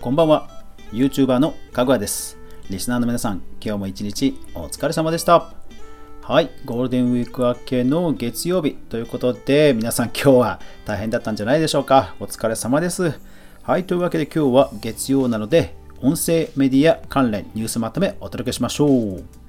こんばんは。YouTuber のかぐわです。リスナーの皆さん今日も一日お疲れ様でした。はい。ゴールデンウィーク明けの月曜日ということで皆さん今日は大変だったんじゃないでしょうか。お疲れ様です。はい。というわけで今日は月曜なので音声メディア関連ニュースまとめお届けしましょう。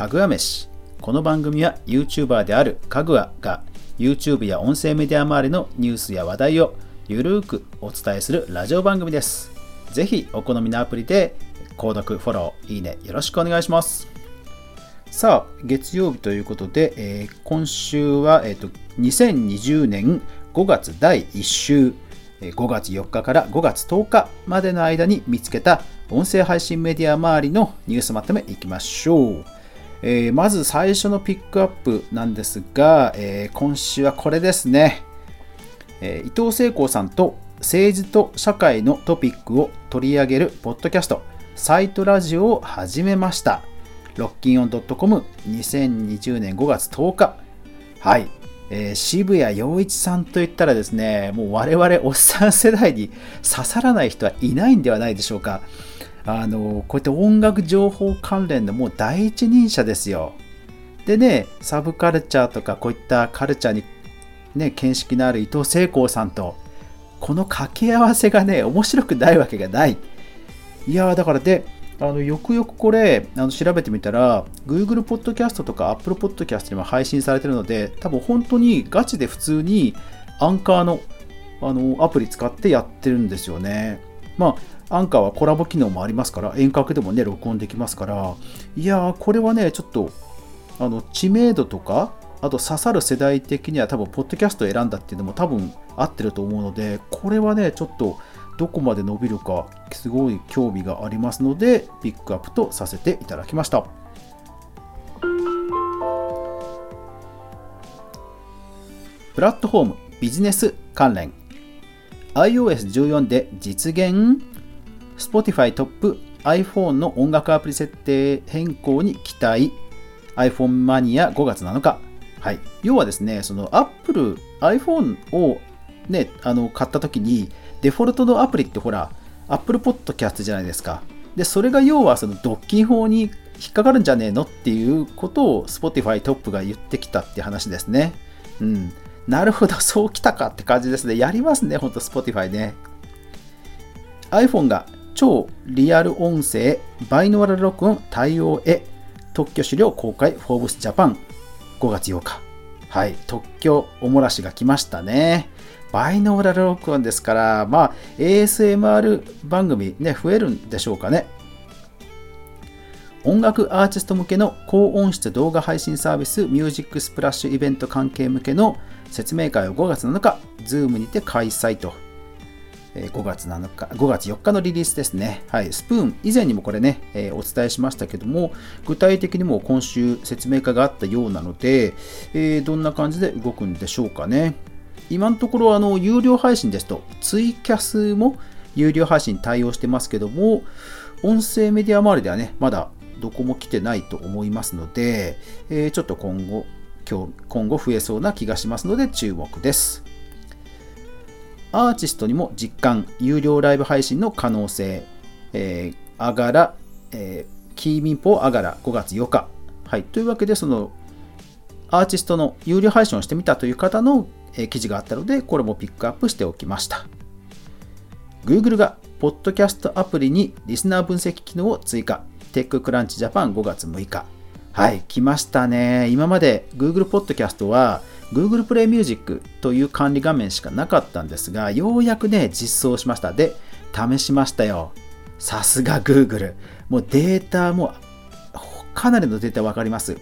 かぐわ飯この番組は YouTuber であるかぐわが YouTube や音声メディア周りのニュースや話題をゆるーくお伝えするラジオ番組です。ぜひお好みのアプリで購読、フォロー、いいねよろしくお願いします。さあ、月曜日ということで、えー、今週は、えーと、2020年5月第1週、5月4日から5月10日までの間に見つけた音声配信メディア周りのニュースまとめいきましょう。えー、まず最初のピックアップなんですが、えー、今週はこれですね、えー、伊藤聖子さんと政治と社会のトピックを取り上げるポッドキャストサイトラジオを始めました。ロッキンオン .com2020 年5月10日。はい、えー、渋谷陽一さんといったらですねもう我々おっさん世代に刺さらない人はいないんではないでしょうか。あのこういった音楽情報関連のもう第一人者ですよ。でね、サブカルチャーとかこういったカルチャーにね、見識のある伊藤聖光さんと、この掛け合わせがね、面白くないわけがない。いやだからで、あのよくよくこれあの調べてみたら Google Podcast とか Apple Podcast にも配信されてるので多分本当にガチで普通にアンカーのあのアプリ使ってやってるんですよね。まあアンカーはコラボ機能もありますから、遠隔でもね、録音できますから、いやー、これはね、ちょっと、あの、知名度とか、あと刺さる世代的には多分、ポッドキャストを選んだっていうのも多分合ってると思うので、これはね、ちょっと、どこまで伸びるか、すごい興味がありますので、ピックアップとさせていただきました。プラットフォームビジネス関連。iOS14 で実現。Spotify トップ iPhone の音楽アプリ設定変更に期待 iPhone マニア5月7日。はい。要はですね、その Apple、iPhone をね、あの買った時に、デフォルトのアプリってほら、Apple Podcast じゃないですか。で、それが要はそのドッキン法に引っかかるんじゃねえのっていうことを Spotify トップが言ってきたって話ですね。うん。なるほど、そうきたかって感じですね。やりますね、ほんと Spotify ね。iPhone が超リアル音声バイノーラル録音対応へ特許資料公開フォーブスジャパン5月8日はい、特許おもらしが来ましたね。バイノーラル録音ですから、まあ、ASMR 番組ね、増えるんでしょうかね。音楽アーティスト向けの高音質動画配信サービスミュージックスプラッシュイベント関係向けの説明会を5月7日、Zoom にて開催と5月7日、5月4日のリリースですね。はい、スプーン、以前にもこれね、えー、お伝えしましたけども、具体的にも今週説明会があったようなので、えー、どんな感じで動くんでしょうかね。今のところ、あの、有料配信ですと、ツイキャスも有料配信対応してますけども、音声メディア周りではね、まだどこも来てないと思いますので、えー、ちょっと今後、今日、今後増えそうな気がしますので注目です。アーティストにも実感、有料ライブ配信の可能性、えー、あがら、えー、キーミンポあがら5月8日。はい。というわけで、その、アーティストの有料配信をしてみたという方の、えー、記事があったので、これもピックアップしておきました。Google が、ポッドキャストアプリにリスナー分析機能を追加。テッククランチジャパン5月6日。はい、来ましたね。今まで Google Podcast は Google Play Music という管理画面しかなかったんですが、ようやくね、実装しました。で、試しましたよ。さすが Google。もうデータも、かなりのデータ分かります。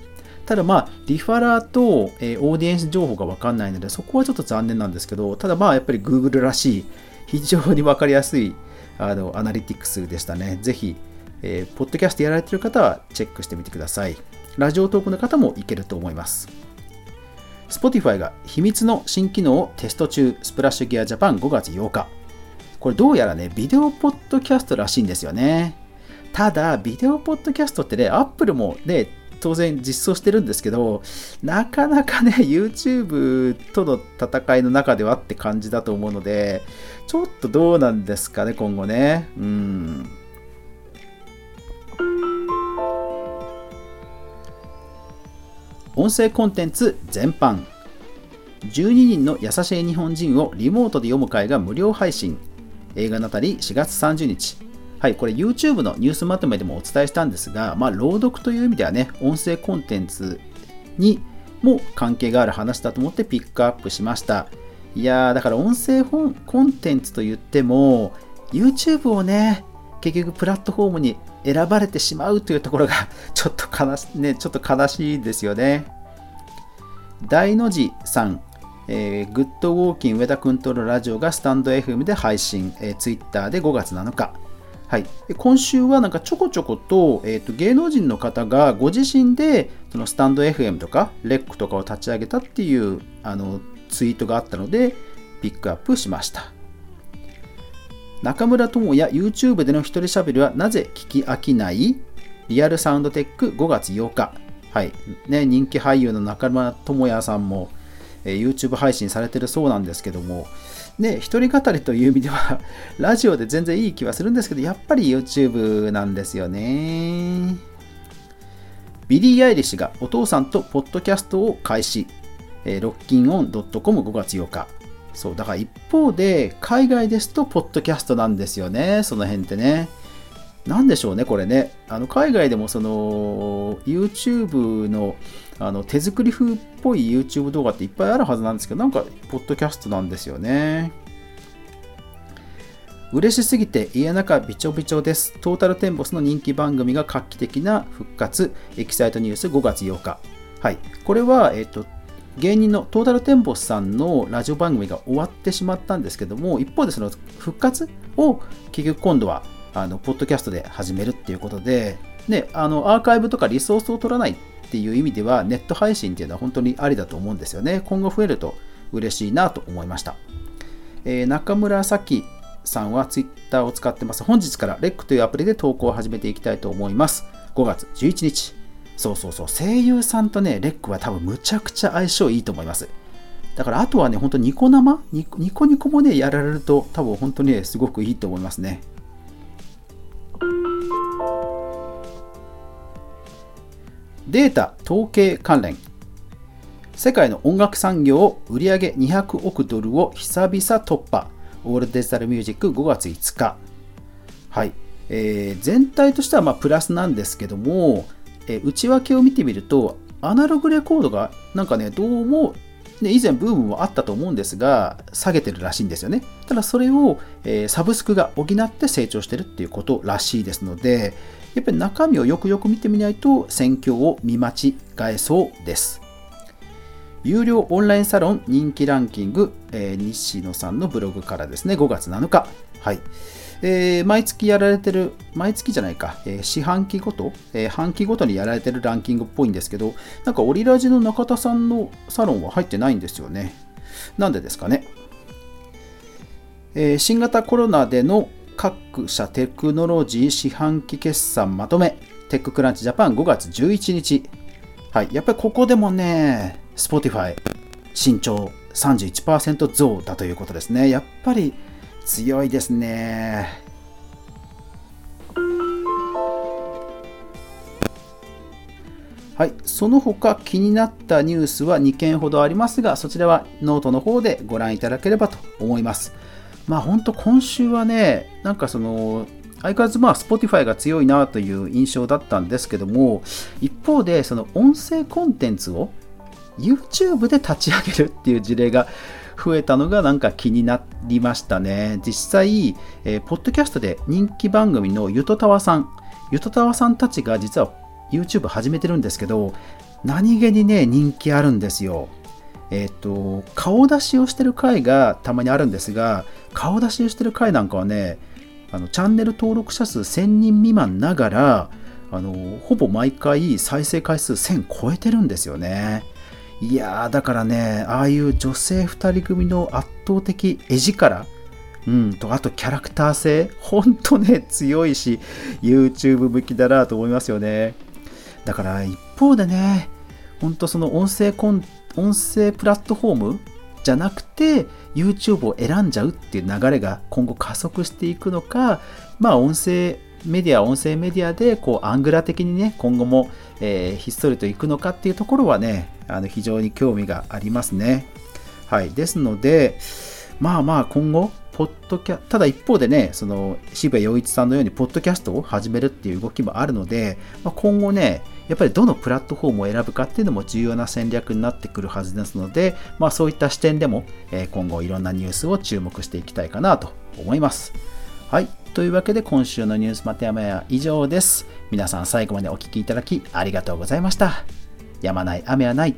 ただまあ、リファラーと、えー、オーディエンス情報が分かんないので、そこはちょっと残念なんですけど、ただまあ、やっぱり Google らしい、非常に分かりやすいあのアナリティクスでしたね。ぜひ、えー、ポッドキャストやられてる方はチェックしてみてください。ラジオトークの方もいけると思います。Spotify が秘密の新機能をテスト中、スプラッシュギアジャパン5月8日。これどうやらね、ビデオポッドキャストらしいんですよね。ただ、ビデオポッドキャストってね、Apple もね、当然実装してるんですけど、なかなかね、YouTube との戦いの中ではって感じだと思うので、ちょっとどうなんですかね、今後ね。うん。音声コンテンツ全般。12人の優しい日本人をリモートで読む会が無料配信。映画のたり4月30日。はい、これ YouTube のニュースまとめでもお伝えしたんですが、まあ、朗読という意味ではね、音声コンテンツにも関係がある話だと思ってピックアップしました。いやー、だから音声本コンテンツと言っても、YouTube をね、結局プラットフォームに選ばれてしまうというところが ちょっと悲し,、ね、ちょっと悲しいですよね。大の字さん、えー、グッドウォーキン上田君とのラジオがスタンド FM で配信、えー、Twitter で5月7日。はい、今週はなんかちょこちょこと,、えーと、芸能人の方がご自身でそのスタンド FM とかレックとかを立ち上げたっていうあのツイートがあったのでピックアップしました。中村智也 YouTube での一人喋りはなぜ聞き飽きない？リアルサウンドテック5月8日。はいね、人気俳優の中村智也さんも、えー、YouTube 配信されてるそうなんですけども、ね、一人語りという意味では ラジオで全然いい気はするんですけど、やっぱり YouTube なんですよね。ビリー・アイリッシュがお父さんとポッドキャストを開始。えー、ロッキンオン .com5 月8日。そう、だから一方で、海外ですと、ポッドキャストなんですよね、その辺ってね。なんでしょうね、これね。あの海外でも、その、YouTube のあの手作り風っぽい YouTube 動画っていっぱいあるはずなんですけど、なんか、ポッドキャストなんですよね。嬉しすぎて家の中びちょびちょです。トータルテンボスの人気番組が画期的な復活、エキサイトニュース5月8日。はい。これは、えっ、と、芸人のトータルテンボスさんのラジオ番組が終わってしまったんですけども、一方でその復活を結局今度はあのポッドキャストで始めるっていうことで、ね、あのアーカイブとかリソースを取らないっていう意味では、ネット配信っていうのは本当にありだと思うんですよね。今後増えると嬉しいなと思いました。えー、中村咲さんは Twitter を使ってます。本日から REC というアプリで投稿を始めていきたいと思います。5月11日。そうそうそう、声優さんとね、レックは多分むちゃくちゃ相性いいと思います。だからあとはね、本当ニコ生？ニコニコもね、やられると多分本当にね、すごくいいと思いますね。データ統計関連。世界の音楽産業売上200億ドルを久々突破。オールデジタルミュージック5月5日。はい、えー、全体としてはまプラスなんですけどもえ内訳を見てみると、アナログレコードがなんかね、どうも、ね、以前ブームもあったと思うんですが、下げてるらしいんですよね。ただそれを、えー、サブスクが補って成長してるっていうことらしいですので、やっぱり中身をよくよく見てみないと、戦況を見間違えそうです。有料オンラインサロン人気ランキング、えー、西野さんのブログからですね、5月7日。はい。えー、毎月やられてる、毎月じゃないか、えー、四半期ごと、えー、半期ごとにやられてるランキングっぽいんですけど、なんかオリラジの中田さんのサロンは入ってないんですよね。なんでですかね。えー、新型コロナでの各社テクノロジー四半期決算まとめ、テッククランチジャパン5月11日。はい、やっぱりここでもね、Spotify、身長31%増だということですね。やっぱり強いですね。はい、その他気になったニュースは2件ほどありますが、そちらはノートの方でご覧いただければと思います。まあ本当今週はね、なんかその、相変わらずまあ Spotify が強いなという印象だったんですけども、一方でその音声コンテンツを YouTube で立ち上げるっていう事例が増えたのがなんか気になりましたね。実際、えー、ポッドキャストで人気番組のゆとたわさん、ゆとたわさんたちが実は YouTube 始めてるんですけど、何気にね、人気あるんですよ。えっ、と、顔出しをしてる回がたまにあるんですが、顔出しをしてる回なんかはね、あのチャンネル登録者数1000人未満ながら、あのほぼ毎回再生回数1000超えてるんですよね。いやーだからねああいう女性2人組の圧倒的絵力うんとあとキャラクター性ほんとね強いし YouTube 向きだなと思いますよね。だから一方でね、本当その音声コン、音声プラットフォームじゃなくて YouTube を選んじゃうっていう流れが今後加速していくのか、まあ音声メディア、音声メディアでこうアングラ的にね、今後も、えー、ひっそりといくのかっていうところはね、あの非常に興味がありますね。はい。ですので、まあまあ今後、ポッドキャただ一方でね、その渋谷陽一さんのように、ポッドキャストを始めるっていう動きもあるので、まあ、今後ね、やっぱりどのプラットフォームを選ぶかっていうのも重要な戦略になってくるはずですので、まあ、そういった視点でも、え今後いろんなニュースを注目していきたいかなと思います。はい。というわけで今週のニュースマテヤマヤ以上です。皆さん最後までお聴きいただきありがとうございました。やまない雨はない。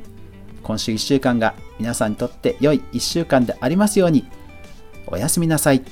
今週1週間が皆さんにとって良い1週間でありますように。おやすみなさい。